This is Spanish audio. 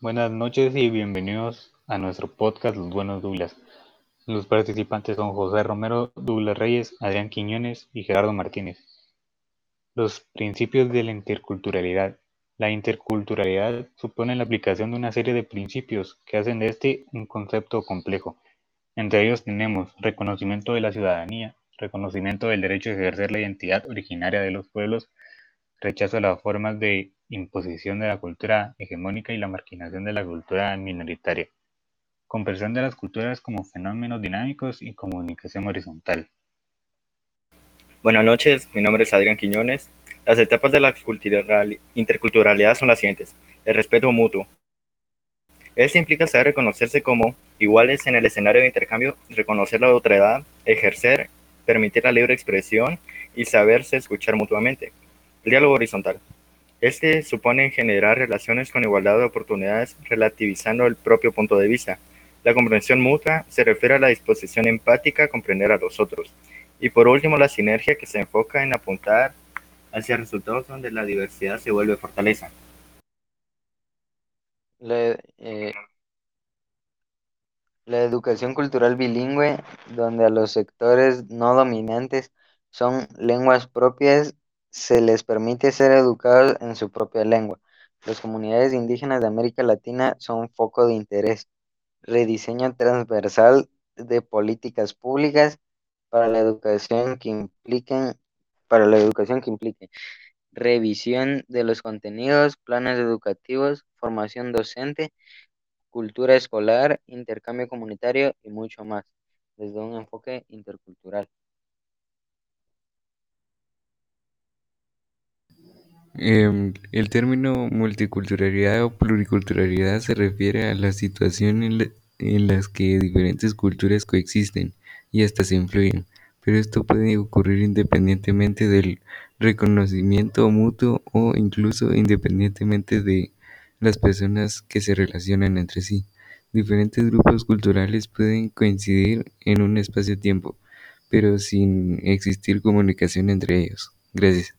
Buenas noches y bienvenidos a nuestro podcast Los Buenos Douglas. Los participantes son José Romero, Douglas Reyes, Adrián Quiñones y Gerardo Martínez. Los principios de la interculturalidad. La interculturalidad supone la aplicación de una serie de principios que hacen de este un concepto complejo. Entre ellos tenemos reconocimiento de la ciudadanía, reconocimiento del derecho a ejercer la identidad originaria de los pueblos, rechazo a las formas de imposición de la cultura hegemónica y la marginación de la cultura minoritaria, comprensión de las culturas como fenómenos dinámicos y comunicación horizontal. Buenas noches, mi nombre es Adrián Quiñones. Las etapas de la interculturalidad son las siguientes. El respeto mutuo. Esto implica saber reconocerse como iguales en el escenario de intercambio, reconocer la otredad, ejercer, permitir la libre expresión y saberse escuchar mutuamente. Diálogo horizontal. Este supone generar relaciones con igualdad de oportunidades relativizando el propio punto de vista. La comprensión mutua se refiere a la disposición empática a comprender a los otros. Y por último, la sinergia que se enfoca en apuntar hacia resultados donde la diversidad se vuelve fortaleza. La, eh, la educación cultural bilingüe, donde a los sectores no dominantes son lenguas propias, se les permite ser educados en su propia lengua. Las comunidades indígenas de América Latina son foco de interés. Rediseño transversal de políticas públicas para la educación que impliquen para la educación que implique revisión de los contenidos, planes educativos, formación docente, cultura escolar, intercambio comunitario y mucho más, desde un enfoque intercultural. Em, el término multiculturalidad o pluriculturalidad se refiere a la situación en, en las que diferentes culturas coexisten y hasta se influyen, pero esto puede ocurrir independientemente del reconocimiento mutuo o incluso independientemente de las personas que se relacionan entre sí. Diferentes grupos culturales pueden coincidir en un espacio-tiempo, pero sin existir comunicación entre ellos. Gracias.